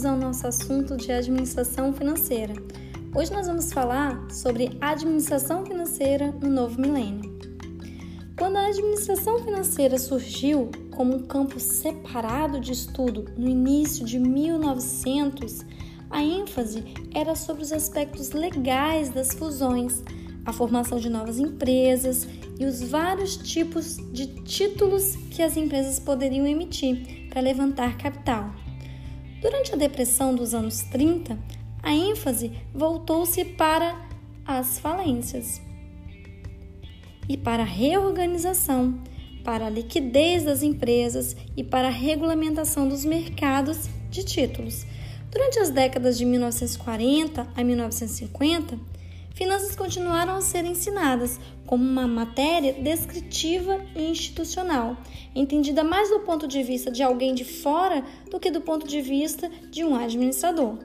bem-vindos ao nosso assunto de administração financeira. Hoje nós vamos falar sobre administração financeira no novo milênio. Quando a administração financeira surgiu como um campo separado de estudo no início de 1900, a ênfase era sobre os aspectos legais das fusões, a formação de novas empresas e os vários tipos de títulos que as empresas poderiam emitir para levantar capital. Durante a depressão dos anos 30, a ênfase voltou-se para as falências e para a reorganização, para a liquidez das empresas e para a regulamentação dos mercados de títulos. Durante as décadas de 1940 a 1950, finanças continuaram a ser ensinadas como uma matéria descritiva e institucional, entendida mais do ponto de vista de alguém de fora do que do ponto de vista de um administrador.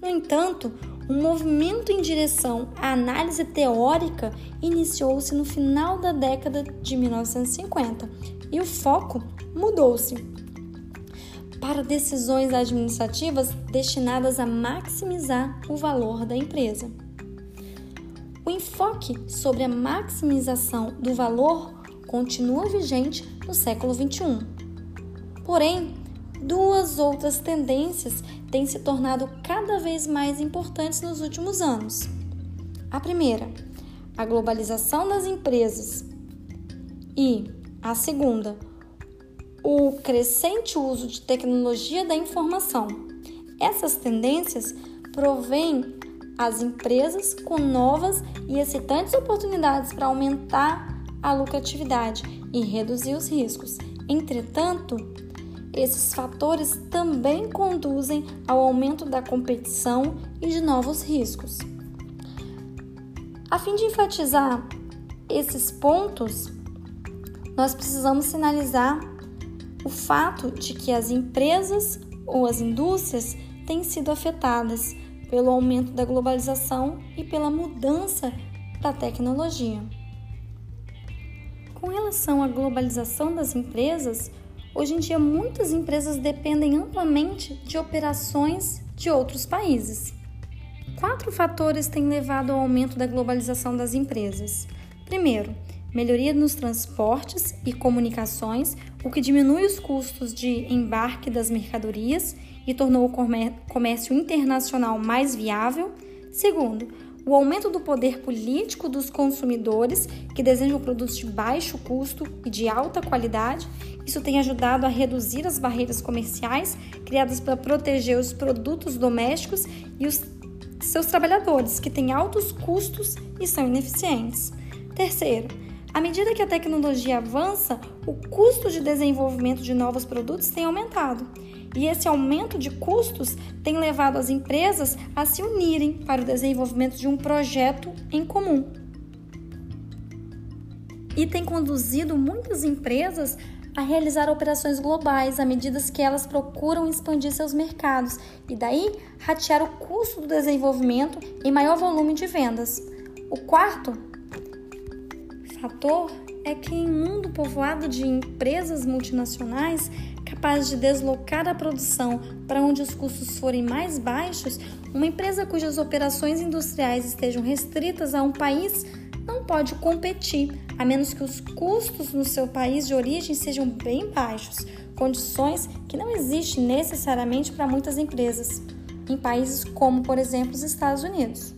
No entanto, um movimento em direção à análise teórica iniciou-se no final da década de 1950 e o foco mudou-se para decisões administrativas destinadas a maximizar o valor da empresa. O enfoque sobre a maximização do valor continua vigente no século XXI. Porém, duas outras tendências têm se tornado cada vez mais importantes nos últimos anos. A primeira, a globalização das empresas, e a segunda, o crescente uso de tecnologia da informação. Essas tendências provêm as empresas com novas e excitantes oportunidades para aumentar a lucratividade e reduzir os riscos. Entretanto, esses fatores também conduzem ao aumento da competição e de novos riscos. A fim de enfatizar esses pontos, nós precisamos sinalizar o fato de que as empresas ou as indústrias têm sido afetadas pelo aumento da globalização e pela mudança da tecnologia. Com relação à globalização das empresas, hoje em dia muitas empresas dependem amplamente de operações de outros países. Quatro fatores têm levado ao aumento da globalização das empresas. Primeiro, melhoria nos transportes e comunicações, o que diminui os custos de embarque das mercadorias e tornou o comércio internacional mais viável. Segundo, o aumento do poder político dos consumidores que desejam produtos de baixo custo e de alta qualidade. Isso tem ajudado a reduzir as barreiras comerciais criadas para proteger os produtos domésticos e os seus trabalhadores, que têm altos custos e são ineficientes. Terceiro, à medida que a tecnologia avança, o custo de desenvolvimento de novos produtos tem aumentado. E esse aumento de custos tem levado as empresas a se unirem para o desenvolvimento de um projeto em comum. E tem conduzido muitas empresas a realizar operações globais à medida que elas procuram expandir seus mercados e daí ratear o custo do desenvolvimento em maior volume de vendas. O quarto fator é que em mundo povoado de empresas multinacionais capazes de deslocar a produção para onde os custos forem mais baixos, uma empresa cujas operações industriais estejam restritas a um país não pode competir, a menos que os custos no seu país de origem sejam bem baixos, condições que não existem necessariamente para muitas empresas, em países como, por exemplo, os Estados Unidos.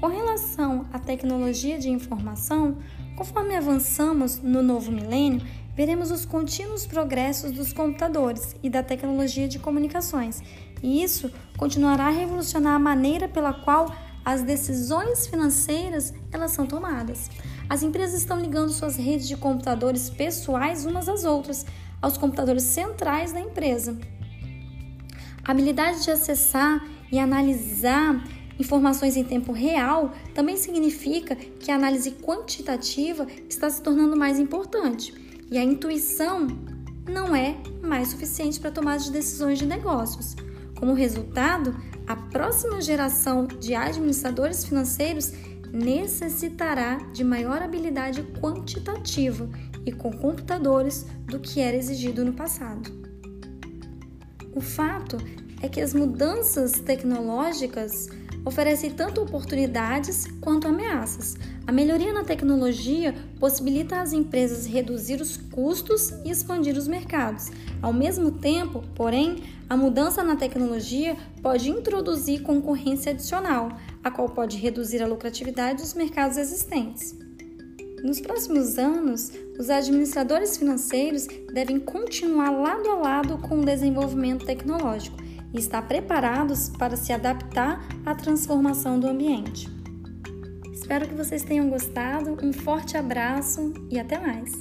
Com relação à tecnologia de informação, Conforme avançamos no novo milênio, veremos os contínuos progressos dos computadores e da tecnologia de comunicações, e isso continuará a revolucionar a maneira pela qual as decisões financeiras elas são tomadas. As empresas estão ligando suas redes de computadores pessoais umas às outras, aos computadores centrais da empresa. A habilidade de acessar e analisar Informações em tempo real também significa que a análise quantitativa está se tornando mais importante e a intuição não é mais suficiente para tomar de decisões de negócios. Como resultado, a próxima geração de administradores financeiros necessitará de maior habilidade quantitativa e com computadores do que era exigido no passado. O fato é que as mudanças tecnológicas oferecem tanto oportunidades quanto ameaças. A melhoria na tecnologia possibilita às empresas reduzir os custos e expandir os mercados. Ao mesmo tempo, porém, a mudança na tecnologia pode introduzir concorrência adicional, a qual pode reduzir a lucratividade dos mercados existentes. Nos próximos anos, os administradores financeiros devem continuar lado a lado com o desenvolvimento tecnológico e estar preparados para se adaptar à transformação do ambiente. Espero que vocês tenham gostado. Um forte abraço e até mais!